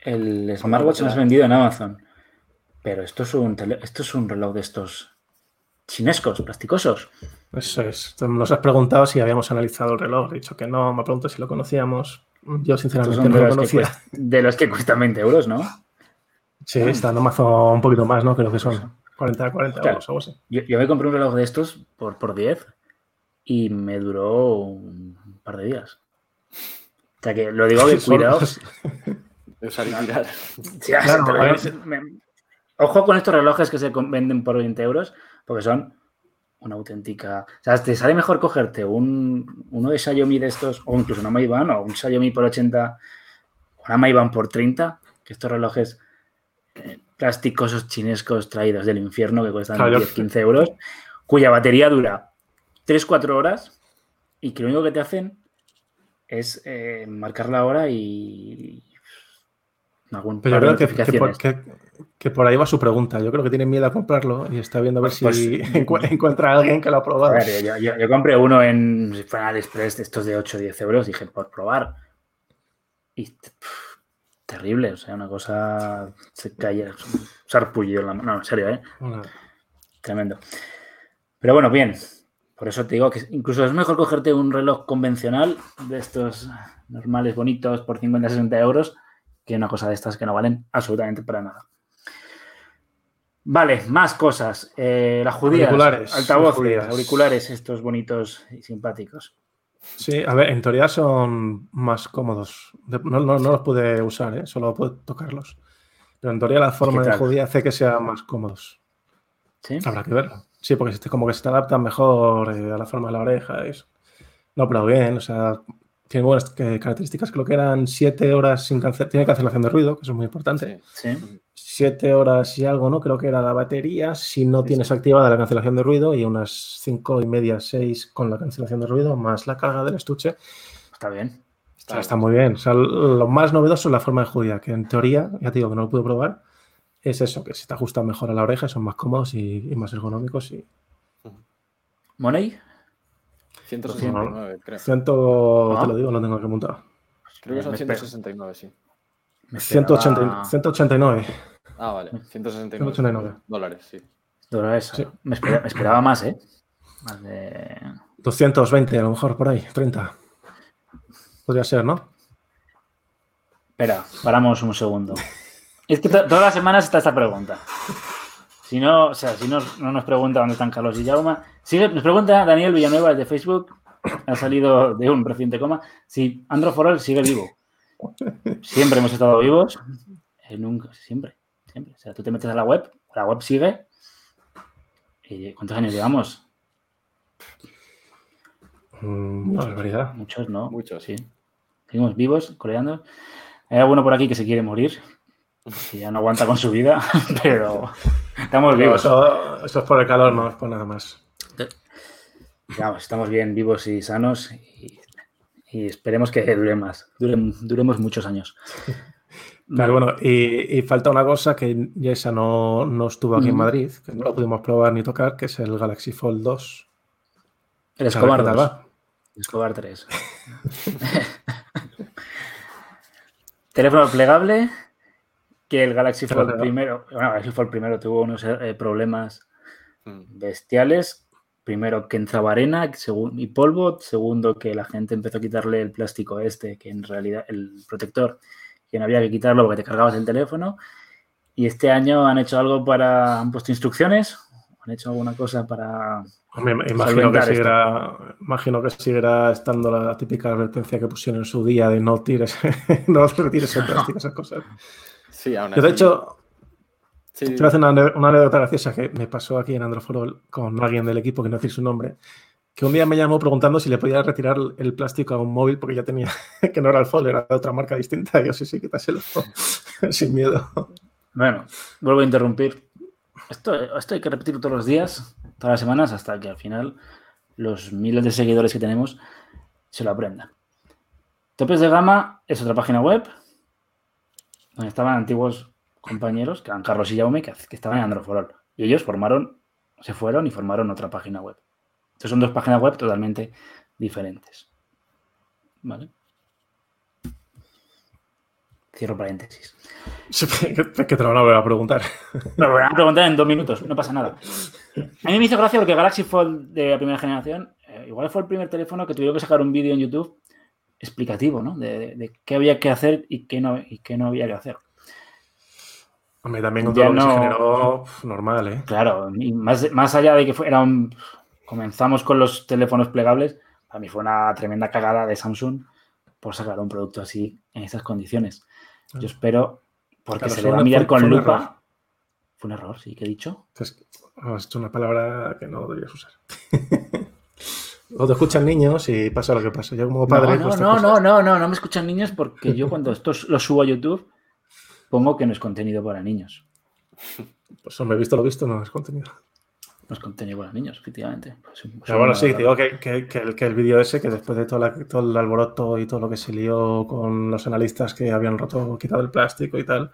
El smartwatch lo has vendido en Amazon. Pero esto es un tele- esto es un reloj de estos chinescos, plasticosos.
Eso es. Nos has preguntado si habíamos analizado el reloj. He dicho que no. Me pregunto si lo conocíamos. Yo, sinceramente, no
de
lo
los, que
conocía.
de los que cuestan 20 euros, ¿no?
Sí, está en Amazon un poquito más, ¿no? Creo que son 40, 40
Claro.
euros, algo así.
Yo, yo me compré un reloj de estos por, por 10 y me duró un par de días. O sea que lo digo que cuidado. Lo Ojo con estos relojes que se venden por 20 euros, porque son una auténtica. O sea, te sale mejor cogerte un, uno de Xiaomi de estos, o incluso una Mayban, o un Xiaomi por 80, o una Mayban por 30, que estos relojes eh, plasticosos chinescos traídos del infierno que cuestan
Claro, yo-
10, 15 euros, cuya batería dura 3-4 horas y que lo único que te hacen es eh, marcar la hora y. Algún
Pero yo creo que, que por,
notificaciones.
que- que por ahí va su pregunta. Yo creo que tiene miedo a comprarlo y está viendo a ver
Pues-
si encu- encuentra a alguien que lo ha
A
probado.
ver, yo, yo- yo compré uno en AliExpress de estos de 8 o 10 euros, dije, por probar. Y pff, terrible, o sea, una cosa se cae, sarpullido en la mano. No, en serio, ¿eh? Tremendo. Pero bueno, bien. Por eso te digo que incluso es mejor cogerte un reloj convencional de estos normales, bonitos, por 50, 60 euros, que una cosa de estas que no valen absolutamente para nada. Vale, más cosas. Eh, las judías,
Auriculares,
altavoces, auriculares, estos bonitos y simpáticos.
Sí, a ver, en teoría son más cómodos. No, no- no los pude usar, ¿eh? solo puedo tocarlos. Pero en teoría la forma de judía hace que sean más cómodos.
¿Sí?
Habrá que verlo. Sí, porque como que se te adaptan mejor eh, a la forma de la oreja. eso. No, pero bien, o sea, tiene buenas eh, características. Creo que eran siete horas sin cancelación. Tiene cancelación de ruido, que eso es muy importante.
Sí.
Sí.
Siete horas y algo, ¿no? Creo que era la batería. Si no tienes activada la cancelación de ruido y unas cinco y media, seis con la cancelación de ruido, más la carga del estuche.
Está bien.
O sea, está muy bien. O sea, lo más novedoso es la forma de judía, que en teoría, ya te digo que no lo pude probar, es eso, que se te ajusta mejor a la oreja, son más cómodos y, y más ergonómicos. Y
¿Money?
169, creo.
ciento,
Ah.
te lo digo, lo tengo que apuntar.
Creo que son
Me espero.
169, sí.
Me
180,
esperaba
189.
Ah, vale. 169
189.
dólares, sí.
dólares.
Sí.
Me, espera- me esperaba más, ¿eh? Más de...
220 a lo mejor por ahí, 30. Podría ser, ¿no?
Espera, paramos un segundo. Es que todas las semanas está esta pregunta. Si no, o sea, si no, no nos pregunta dónde están Carlos y Jauma. Sigue, nos pregunta Daniel Villanueva desde Facebook, ha salido de un reciente coma, si Andro Forol sigue vivo. Siempre hemos estado vivos. Eh, nunca, siempre, siempre. O sea, tú te metes a la web, la web sigue. ¿Y ¿Cuántos años llevamos?
Mm, no, es verdad.
Muchos, ¿no?
Muchos.
Sí. Seguimos vivos, coreando. Hay alguno por aquí que se quiere morir, que ya no aguanta con su vida, pero estamos vivos.
eso, eso es por el calor, no es por nada más.
Vamos, estamos bien vivos y sanos y, y esperemos que dure más, duren- duremos muchos años.
Claro, bueno, y, y falta una cosa que ya esa no, no estuvo aquí en. Madrid, que no lo pudimos probar ni tocar, que es el Galaxy Fold 2.
El Escobar
qué tal
2,
va.
Escobar 3. Teléfono plegable, que el Galaxy
Pero,
Fold primero, bueno, Galaxy Fold primero tuvo unos eh, problemas
Mm.
bestiales. Primero que entraba arena y polvo. Segundo que la gente empezó a quitarle el plástico este, que en realidad el protector, que no había que quitarlo porque te cargabas el teléfono. Y este año han hecho algo para, han puesto instrucciones, han hecho alguna cosa para...
Me imagino que, seguirá, imagino que seguirá estando la típica advertencia que pusieron en su día de no tires, no retires el plástico, esas cosas.
Sí, aún
Yo, de hecho,
sí,
te voy a hacer una, anécdota graciosa que me pasó aquí en Androforol con alguien del equipo, que no decir su nombre, que un día me llamó preguntando si le podía retirar el plástico a un móvil porque ya tenía, que no era el Fold, era de otra marca distinta. Y yo sí, sí, quítaselo, sin miedo.
Bueno, vuelvo a interrumpir. Esto, esto hay que repetirlo todos los días, todas las semanas, hasta que al final los miles de seguidores que tenemos se lo aprendan. Topes de Gama es otra página web donde estaban antiguos compañeros, que eran Carlos y Jaume, que, que estaban en Androforol. Y ellos formaron, se fueron y formaron otra página web. Entonces son dos páginas web totalmente diferentes. ¿Vale? Cierro paréntesis.
que que te lo van a preguntar.
Me van a preguntar en dos minutos, no pasa nada. A mí me hizo gracia porque Galaxy Fold de la primera generación, eh, igual fue el primer teléfono que tuvieron que sacar un vídeo en YouTube explicativo, ¿no? De, de- de qué había que hacer y qué no, y qué no había que hacer.
Hombre, también con
Ya
todo lo que se
no-
generó, normal, ¿eh?
Claro, y más, más allá de que fuera un... Comenzamos con los teléfonos plegables, para mí fue una tremenda cagada de Samsung por sacar un producto así en esas condiciones. Yo espero, porque
Claro,
se le va a mirar
fue-
con
fue
lupa. Fue un error, sí, que he dicho.
Has hecho una palabra que no deberías usar. o te escuchan niños y pasa lo que pasa. Yo como padre...
no,
pues,
no, no,
cosas-
no, no, no me escuchan niños porque yo cuando esto lo subo a YouTube pongo que no es contenido para niños.
Pues hombre, visto lo visto, no es contenido.
No es contenido para niños, efectivamente. Pues, pues,
Pero bueno, sí, digo que, que- que el, que el vídeo ese, que después de todo, la- todo el alboroto y todo lo que se lió con los analistas que habían roto, quitado el plástico y tal,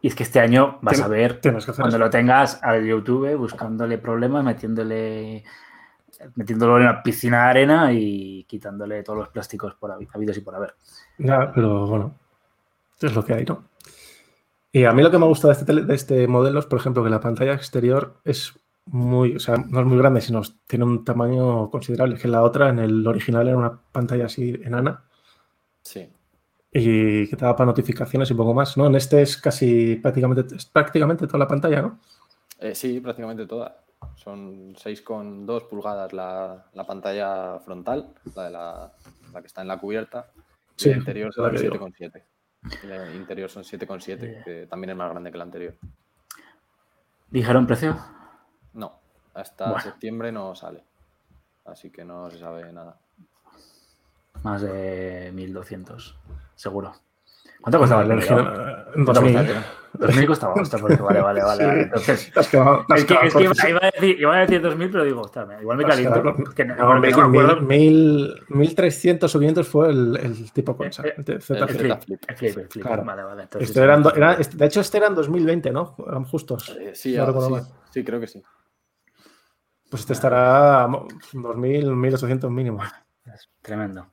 Y es que este año vas a ver, cuando
eso.
lo tengas al YouTube, buscándole problemas, metiéndole metiéndolo en una piscina de arena y quitándole todos los plásticos por habi- habidos y por haber.
Ya, pero bueno, es lo que hay, ¿no? Y a mí lo que me gusta de este, tele- de este modelo es, por ejemplo, que la pantalla exterior es muy, o sea, no es muy grande, sino tiene un tamaño considerable. Que la otra, en el original, era una pantalla así enana
Sí.
y que te daba para notificaciones y poco más, ¿no? En este es casi prácticamente, es prácticamente toda la pantalla, ¿no?
Eh, sí, prácticamente toda. Son 6,2 pulgadas la, la pantalla frontal, la, de la, la que está en la cubierta. Y
Sí,
el interior son
que digo.
7,7. Y El interior son 7,7, que también es más grande que el anterior.
¿Dijeron precio?
No, hasta
Bueno.
septiembre no sale. Así que no se sabe nada.
Más de 1200, seguro. ¿Cuánto costaba el
el
primero?
original, en
¿Cuánto
2000.
costaba el primero? 2000 costaba, hostia, porque vale, vale, vale.
Sí.
vale. Entonces,
quedado-
Es que, es iba, iba a decir, iba a decir 2000, pero digo, ostras, igual me caliento. no,
No,
porque no me
mil-
acuerdo.
mil- 1300 o 500 fue el, el tipo concha,
Eh,
el Z
El
Flip.
el flip, el flip.
Claro.
Vale, vale. entonces
Este eran era- este- de hecho, este era en 2020, ¿no? Eran justos.
Eh, sí,
No
ah, sí, sí, creo que sí.
Pues este estará a mo- 2000, 1800 mínimo.
Es tremendo.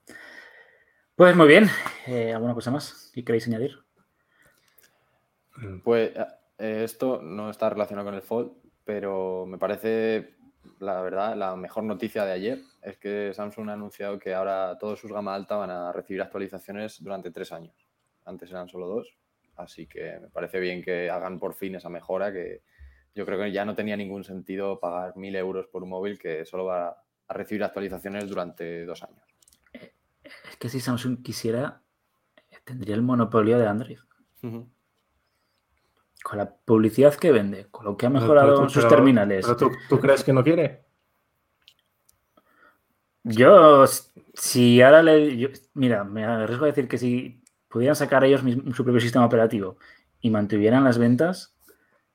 Pues muy bien. Eh, ¿Alguna cosa más que queréis añadir?
Pues eh, esto no está relacionado con el Fold, pero me parece la verdad, la mejor noticia de ayer es que Samsung ha anunciado que ahora todos sus gama alta van a recibir actualizaciones durante tres años. Antes eran solo dos. Así que me parece bien que hagan por fin esa mejora que yo creo que ya no tenía ningún sentido pagar mil euros por un móvil que solo va a recibir actualizaciones durante dos años.
Es que si Samsung quisiera, tendría el monopolio de Android. Con la publicidad que vende, con lo que ha mejorado sus terminales.
Pero tú, crees que no quiere?
Yo, si ahora le. mira, me arriesgo a decir que si pudieran sacar ellos su propio sistema operativo y mantuvieran las ventas,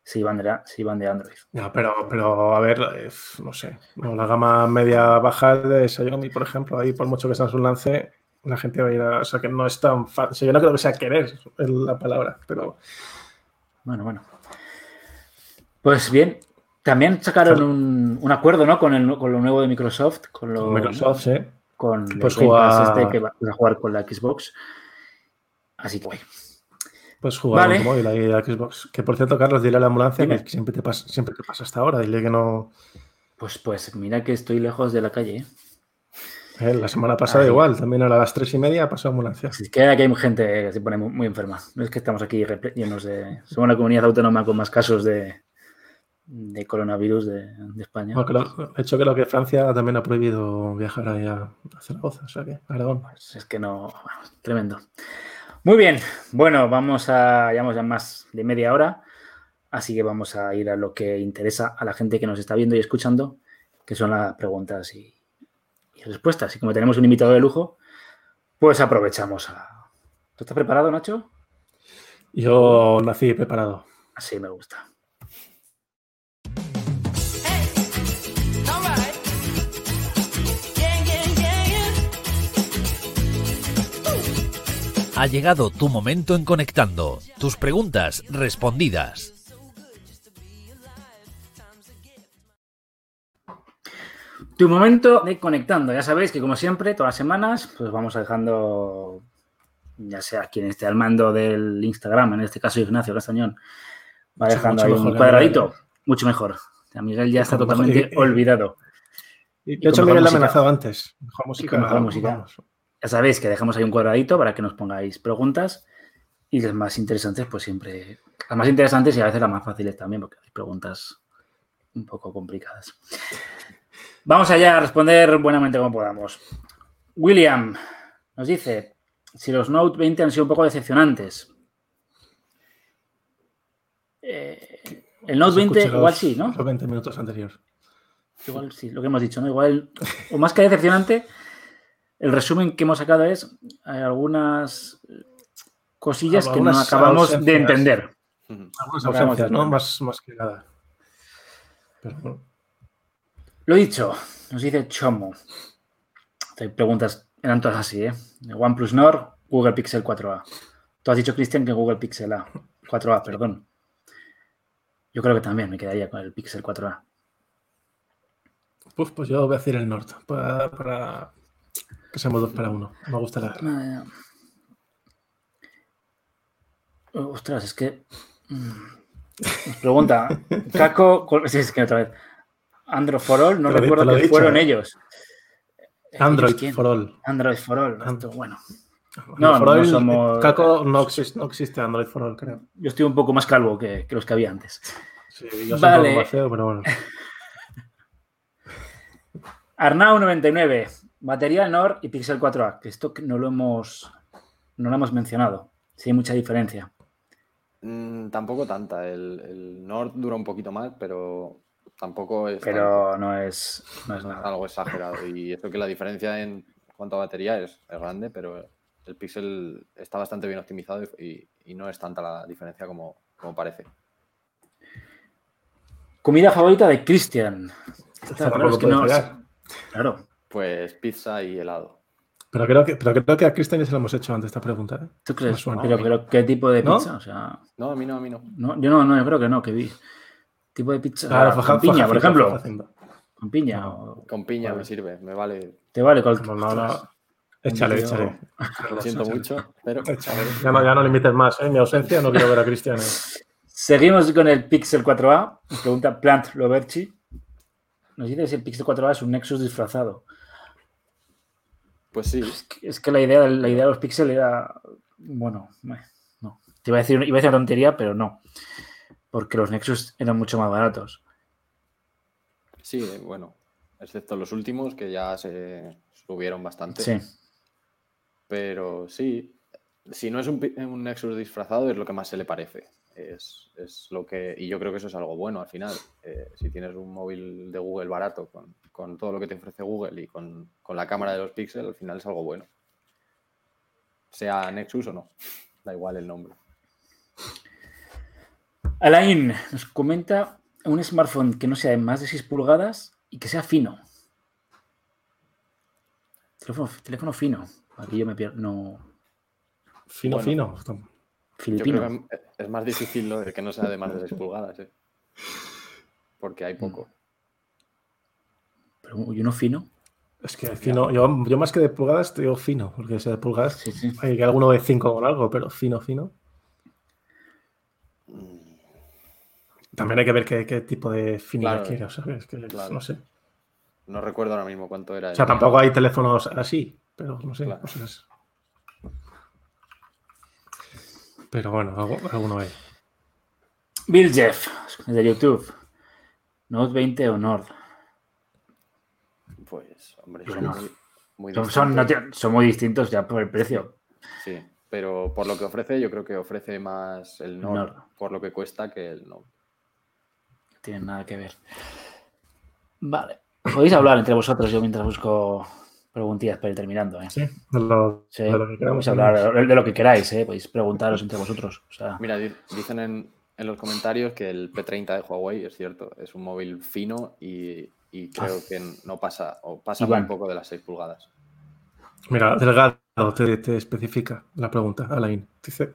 se iban de, se iban de Android.
No, pero, pero a ver, no sé. la gama media baja de Xiaomi, por ejemplo, ahí por mucho que Samsung lance, la gente va a ir a. O sea, que no es tan fácil. yo no creo que sea querer la palabra, pero.
Bueno, bueno. Pues bien, también sacaron un, acuerdo, ¿no? Con, el, con lo nuevo de Microsoft. Con lo,
Microsoft, sí.
Con pues jugar... este que va a jugar con la Xbox. Así que,
Pues jugar vale. móvil ahí a Xbox. Que por cierto, Carlos, dile a la ambulancia que siempre te pasa, siempre te pasa hasta ahora. Dile que no.
Pues, pues, mira que estoy lejos de la calle. ¿eh?
Eh, la semana pasada igual, también a las tres y media pasó ambulancia.
Es que aquí hay gente que se pone muy, enferma. No es que estamos aquí llenos de... Somos la comunidad autónoma con más casos de, de coronavirus de, España.
Bueno, de hecho, creo que Francia también ha prohibido viajar ahí a Zaragoza, o sea que Aragón.
Pues es que no, tremendo. Muy bien, bueno, vamos a, llevamos ya más de media hora, así que vamos a ir a lo que interesa a la gente que nos está viendo y escuchando, que son las preguntas y, respuestas. Y como tenemos un invitado de lujo, pues aprovechamos a... ¿Tú estás preparado, Nacho?
Yo nací preparado.
Así me gusta.
Ha llegado tu momento en Conectando. Tus preguntas respondidas.
Tu momento de conectando. Ya sabéis que, como siempre, todas las semanas, pues vamos dejando, ya sea quien esté al mando del Instagram, en este caso Ignacio Castañón, va dejando ahí un cuadradito. Mucho mejor. A Miguel ya está totalmente olvidado.
de hecho, Miguel lo amenazado antes. Mejor música.
Mejor música. Ya sabéis que dejamos ahí un cuadradito para que nos pongáis preguntas y las más interesantes, pues siempre, las más interesantes y a veces las más fáciles también, porque hay preguntas un poco complicadas. Vamos allá a responder buenamente como podamos. William nos dice si los Note 20 han sido un poco decepcionantes. Eh, el Note 20 igual sí, ¿no?
Los 20 minutos anteriores.
Igual sí, lo que hemos dicho, ¿no? Igual, o más que decepcionante, el resumen que hemos sacado es hay algunas cosillas que no acabamos de entender.
Algunas ausencias, ¿no? Más, más que nada.
Pero, lo dicho, nos dice Chomo. Te preguntas, eran todas así, ¿eh? OnePlus Nord, Google Pixel 4a. Tú has dicho, Cristian, que Google Pixel A. 4A, perdón. Yo creo que también me quedaría con el Pixel 4A.
Uf, pues yo voy a decir el Nord para, para que seamos dos para uno. Me gusta la
ah, Ostras, es que. Mm, nos pregunta, Caco. Sí, es que otra vez. Android for All, no recuerdo que fueron ¿eh? ellos.
Android for All.
Android for All, bueno.
No, no, somos... Caco no existe, no existe, Android for All, creo.
Yo estoy un poco más calvo que, los que había antes.
Sí, yo soy un poco más feo, pero bueno.
Arnau99, batería Nord y Pixel 4a, que esto no lo hemos, no lo hemos mencionado. Sí hay mucha diferencia.
Mm, tampoco tanta. El, el Nord dura un poquito más, pero Tampoco es.
Pero no es,
algo exagerado. Y eso que la diferencia en cuanto a batería es, grande, pero el Pixel está bastante bien optimizado y, no es tanta la diferencia como, parece.
Comida favorita de Christian. Claro.
Pues pizza y helado.
Pero creo que, pero creo que a Cristian ya se lo hemos hecho antes esta pregunta. ¿eh?
¿Tú crees? pero, ¿qué tipo de pizza?
¿No? a mí no, a mí no.
yo no, no, yo creo que no, que vi tipo de pizza. Claro, con piña, por ejemplo. Con piña.
Con piña me sirve, me vale.
Te vale cualquier
no, no, Échale, échale.
Lo siento mucho, pero.
Ya no, ya no limites más, ¿eh? Mi ausencia no quiero ver a Cristian.
Seguimos con el Pixel 4A. Nos pregunta Plant Loverchi. nos dice si el Pixel 4a es un Nexus disfrazado.
Pues sí.
Es que, es que la, idea, la idea de los Pixel era. Bueno, eh, no. Te iba a, decir, iba a decir una tontería, pero no. Porque los Nexus eran mucho más baratos.
Sí, bueno. Excepto los últimos que ya se subieron bastante.
Sí.
Pero sí, si no es un, Nexus disfrazado, es lo que más se le parece. Es, es lo que. Y yo creo que eso es algo bueno al final. Eh, si tienes un móvil de Google barato con, con todo lo que te ofrece Google y con, con la cámara de los Pixel, al final es algo bueno. Sea Nexus o no. Da igual el nombre.
Alain nos comenta un smartphone que no sea de más de 6 pulgadas y que sea fino. Teléfono, teléfono fino. Aquí yo me pierdo. No.
Fino,
Bueno.
fino.
Yo
Filipino.
creo que es más difícil lo de que no sea de más de 6 pulgadas, ¿eh? Porque hay poco.
Pero y uno fino.
Es que fino, yo, yo más que de pulgadas te digo fino, porque ese de pulgadas
Sí, sí.
hay que alguno de 5 con algo, pero fino, fino. También hay que ver qué, qué tipo de finidad
Claro.
¿sabes? Que,
Claro.
No sé.
No recuerdo ahora mismo cuánto era.
O sea,
el-
tampoco hay teléfonos así, pero no sé.
Claro.
cosas. Pero bueno, algo- alguno hay.
Bill Jeff, de YouTube. Note 20 o Nord.
Pues, hombre, son
no.
muy, muy
Son, son- no
distintos.
te- son muy distintos ya por el precio.
Sí, pero por lo que ofrece, yo creo que ofrece más el Nord,
Nord.
por lo que cuesta que el Note.
Tienen nada que ver. Vale. Podéis hablar entre vosotros yo mientras busco preguntillas para ir terminando. ¿eh?
Sí, de lo,
Sí,
de lo que
hablar de lo que queráis, ¿eh? podéis preguntaros entre vosotros. O sea,
Mira, di- dicen en, en los comentarios que el P30 de Huawei, es cierto, es un móvil fino y, y creo que no pasa, o pasa
Iván.
muy poco de las 6 pulgadas.
Mira, delgado te, te especifica la pregunta, Alain. Dice,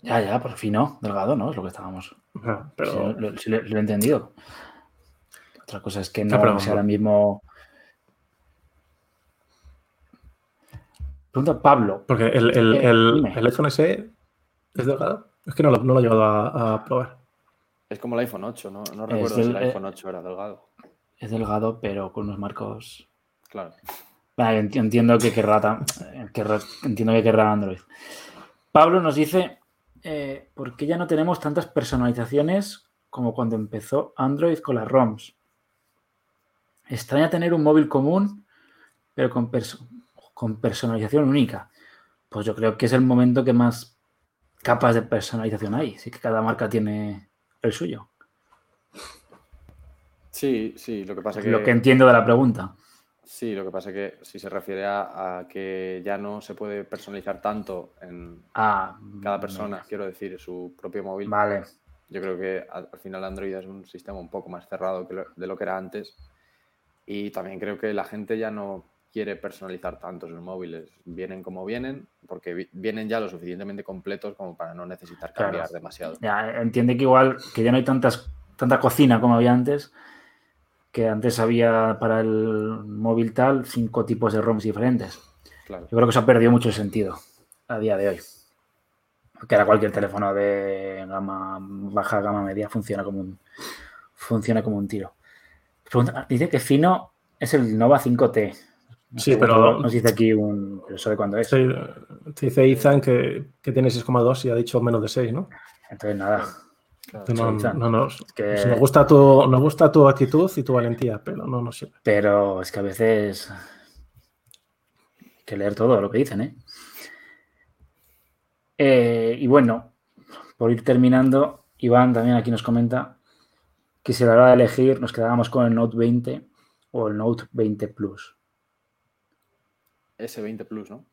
ya, ya, por fin no, delgado, ¿no? Es lo que estábamos.
Ah, pero
Sí, lo, sí lo- lo he entendido. Otra cosa es que
Ya,
no
pero-
sea ahora mismo. Pregunta Pablo.
porque el, el,
Eh,
el- el iPhone SE es delgado. Es que no lo, no lo he llegado a, a probar.
Es como el iPhone 8, ¿no? No recuerdo si el
eh,
iPhone 8 era delgado.
Es delgado, pero con unos marcos.
Claro.
Vale, entiendo que eh, querrá- entiendo que querrá Android. Pablo nos dice: eh, ¿Por qué ya no tenemos tantas personalizaciones como cuando empezó Android con las ROMs? Extraña tener un móvil común, pero con, perso- con personalización única. Pues yo creo que es el momento que más capas de personalización hay. Sí que cada marca tiene el suyo.
Sí, sí, lo que pasa
Es
que...
lo que entiendo de la pregunta.
Sí, lo que pasa es que si se refiere a, a que ya no se puede personalizar tanto en
Ah,
cada persona, quiero decir, su propio móvil,
Vale.
yo creo que al, al final Android es un sistema un poco más cerrado que lo- de lo que era antes. Y también creo que la gente ya no quiere personalizar tanto sus móviles. Vienen como vienen, porque vi- vienen ya lo suficientemente completos como para no necesitar
Claro.
cambiar demasiado.
Ya, entiende que igual que ya no hay tantas, tanta cocina como había antes, que antes había para el móvil tal cinco tipos de ROMs diferentes.
Claro.
Yo creo que eso ha perdido mucho el sentido a día de hoy. Porque ahora cualquier teléfono de gama baja, gama media funciona como un, funciona como un tiro. Pregunta- dice que fino es el Nova 5T. No
Sí, pero-
Nos dice aquí un... Pero eso de cuándo es.
Sí, te dice Ethan que, que tiene 6,2 y ha dicho menos de 6, ¿no?
Entonces nada.
Claro.
No,
Ethan.
no nos,
que-
pues nos, gusta tu, nos gusta tu actitud y tu valentía, pero no nos sirve.
Pero es que a veces hay que leer todo lo que dicen, ¿eh? Eh, y bueno, por ir terminando, Iván también aquí nos comenta que si a la hora de elegir nos quedábamos con el Note 20 o el Note 20 Plus.
S20 Plus, ¿no?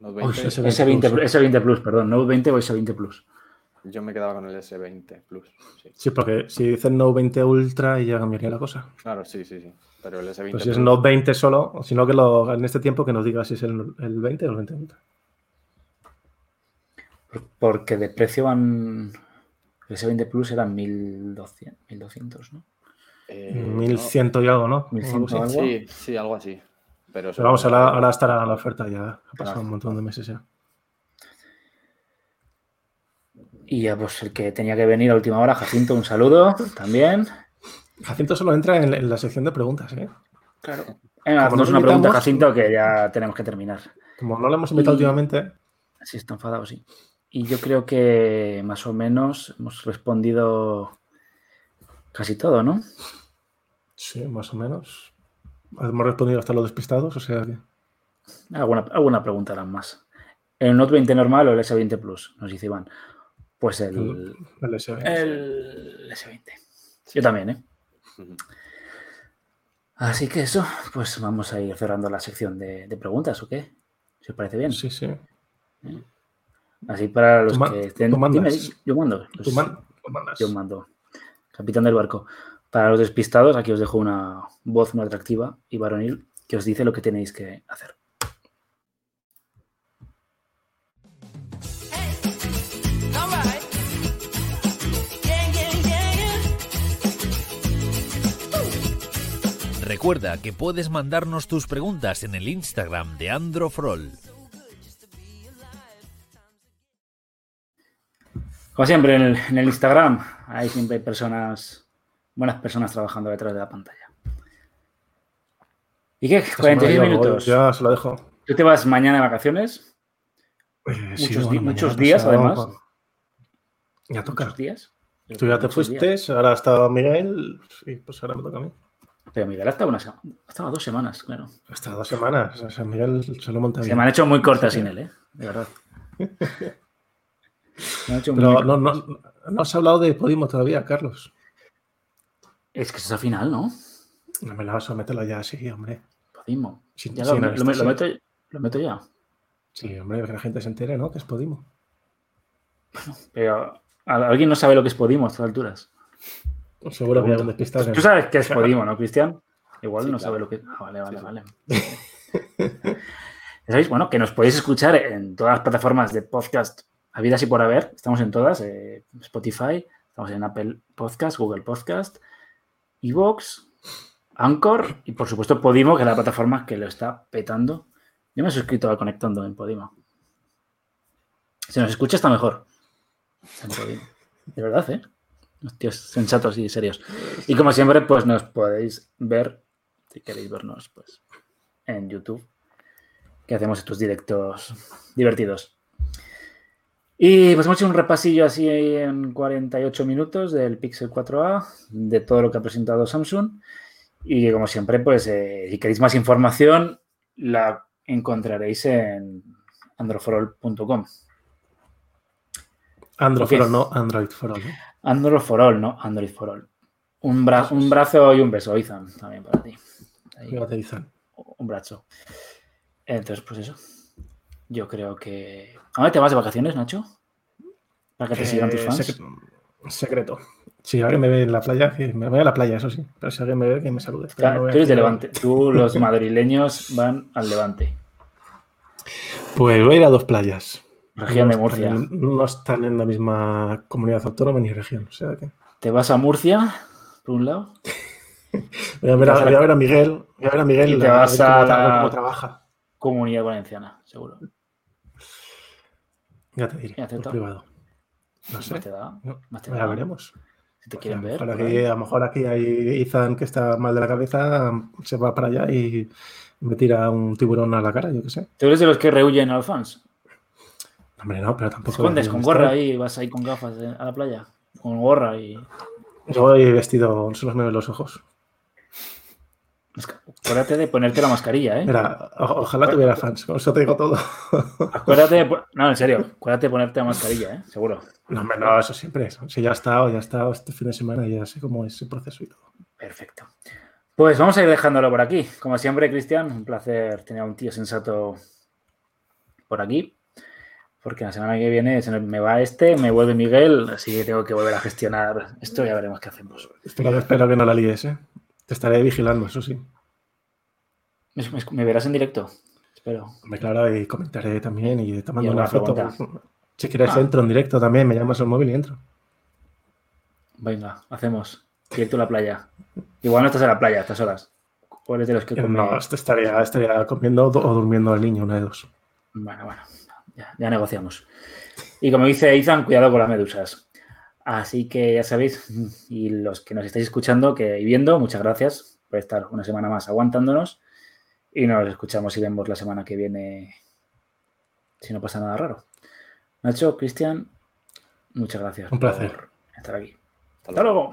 Note
Uy,
20,
ese-
S20
Plus.
Plus, S20 Plus, perdón, Note 20 o S20 Plus.
Yo me quedaba con el S20 Plus. Sí.
Sí, porque si dicen Note 20 Ultra ya cambiaría la cosa.
Claro, sí, sí, sí. Pero el S20
Pues si es Note 20 solo, sino que lo, en este tiempo que nos diga si es el, el 20 o el 20 Ultra.
Porque de precio van. El S20 Plus eran 1200, 1200 ¿no?
eh,
1100 y algo, ¿no?
1100
Algo así.
algo.
no, Sí, sí, algo así. Pero,
Pero vamos, ahora, ahora estará la oferta ya. Ha pasado un montón de meses ya.
Y ya, pues el que tenía que venir a última hora, Jacinto, un saludo también.
Jacinto solo entra en, en la sección de preguntas, ¿eh?
Claro. Venga,
Como
haznos
nos
una pregunta, Jacinto, que ya tenemos que terminar.
Como no lo hemos invitado
Y-
últimamente,
Sí, está enfadado, sí. Y yo creo que más o menos hemos respondido casi todo, ¿no?
sí, más o menos. Hemos respondido hasta los despistados, o sea que.
Alguna, alguna pregunta eran más. ¿El Note 20 normal o el S20 Plus? Nos dice Iván. Pues el,
el S20.
el S20. Yo también, ¿eh? Así que eso, pues vamos a ir cerrando la sección de, de preguntas, ¿o qué? Si os parece bien.
Sí, sí.
Así para los que estén.
tú mandas.
Dime, yo mando.
Tú man- tú mandas.
yo mando. Capitán del barco. Para los despistados, aquí os dejo una voz muy atractiva y varonil que os dice lo que tenéis que hacer.
Recuerda que puedes mandarnos tus preguntas en el Instagram de Androfrol.
Como siempre, en el, en el Instagram, hay siempre personas, buenas personas trabajando detrás de la pantalla. ¿Y qué?
Esta semana
46
yo-
minutos.
Ya se lo dejo.
¿Tú te vas mañana de vacaciones?
Eh, sí,
Muchos
bueno,
días, además.
Ya toca.
¿Muchos días?
Tú ya te
Muchos días.
fuiste, ahora ha estado Miguel, y pues ahora me toca a mí.
Pero Miguel ha estado, una sema- ha estado dos semanas, claro.
Hasta dos semanas. O sea, Miguel se lo monta
Se
bien.
me han hecho muy cortas sin él, ¿eh? De verdad. Se me han hecho muy
Pero no, no, no has hablado de Podimo todavía, Carlos.
Es que es al final, ¿no?
No me la vas a meterlo ya así, hombre.
Podimo.
Sin-
Ya
sin
lo, lo- lo
anestesia.
meto, lo meto ya.
Sí, hombre, que la gente se entere, ¿no? Que es Podimo.
Pero ¿a- alguien no sabe lo que es Podimo a estas alturas.
Seguro que hay un despistado.
Tú sabes qué es Podimo, ¿no, Cristian? Igual
Sí,
no
claro.
sabe lo que Ah, vale, vale,
Sí, sí.
vale. Ya ¿Sabéis? Bueno, que nos podéis escuchar en todas las plataformas de podcast habidas y por haber. Estamos en todas. eh, Spotify, estamos en Apple Podcast, Google Podcast, Evox, Anchor y por supuesto Podimo, que es la plataforma que lo está petando. Yo me he suscrito a Conectando en Podimo. Si nos escucha está mejor. En Podimo. De verdad, ¿eh? Los tíos sensatos y serios. Y como siempre, pues nos podéis ver, si queréis vernos, pues en YouTube, que hacemos estos directos divertidos. Y pues hemos hecho un repasillo así en 48 minutos del Pixel 4a, de todo lo que ha presentado Samsung. Y como siempre, pues eh, si queréis más información, la encontraréis en androforol.com.
Android for all, no Android for all, ¿no?
Android for all, no Android for all. Un, bra- un brazo y un beso, Ethan, también para ti.
Fíjate, Izan.
un brazo. Entonces, pues eso. Yo creo que. ¿A dónde te vas de vacaciones, Nacho? Para que te sigan tus
Eh,
fans.
secre- Secreto. Si alguien me ve en la playa, que me voy a la playa, eso sí. Pero si alguien me ve, que me salude.
Tú
no
eres de Levante. Tú, los madrileños, van al Levante.
Pues voy a ir a dos playas.
Región de Murcia.
están en- no están en la misma comunidad autónoma ni región. O sea que.
Te vas a Murcia, por un lado.
Voy a ver a,
vas a-
voy a ver a Miguel. Voy a ver a Miguel.
Y te
a ver
vas
cómo
a
tra-
la-
cómo trabaja.
Comunidad Valenciana, seguro.
Ya te diré.
Ya,
privado. No sé.
Más te da.
No,
más te
ya veremos.
Si te quieren ver. por
aquí,
ahí.
a lo mejor aquí hay Ethan que está mal de la cabeza, se va para allá y me tira un tiburón a la cara, yo qué sé.
¿Tú eres de los que rehuyen a los fans?
Hombre, no, pero
¿Te
tampoco.
escondes con gorra ahí? ¿Vas ahí con gafas eh, a la playa? Con gorra y.
Yo voy vestido, solo me ven los ojos.
Acuérdate de ponerte la mascarilla, ¿eh?
Mira, ojalá tuviera fans, con eso te digo todo.
Acuérdate de. No, en serio. Acuérdate de ponerte la mascarilla, ¿eh? Seguro.
No, hombre, no, eso siempre. Si ya he estado, ya he estado este fin de semana y ya sé cómo es el proceso y todo.
Perfecto. Pues vamos a ir dejándolo por aquí. Como siempre, Cristian, un placer tener a un tío sensato por aquí. Porque la semana que viene se me va este, me vuelve Miguel, así que tengo que volver a gestionar esto y ya veremos qué hacemos.
Espero, espero que no la líes, ¿eh? Te estaré vigilando, eso sí.
¿Me, me- me verás en directo? Espero.
Hombre, claro, y comentaré también y te mando
Y
una foto. Si quieres,
Ah.
entro en directo también, me llamas al móvil y entro.
Venga, hacemos. Directo a la playa. Igual no estás en la playa a estas horas. O eres de los que come-
No, estaría, estaría comiendo o durmiendo el niño, una de dos.
Bueno, bueno, ya, ya negociamos. Y como dice Ethan, cuidado con las medusas. Así que ya sabéis, y los que nos estáis escuchando que, y viendo, muchas gracias por estar una semana más aguantándonos. Y nos escuchamos y vemos la semana que viene, si no pasa nada raro. Nacho, Cristian, muchas gracias
Un placer.
por estar aquí.
Hasta
Hasta luego.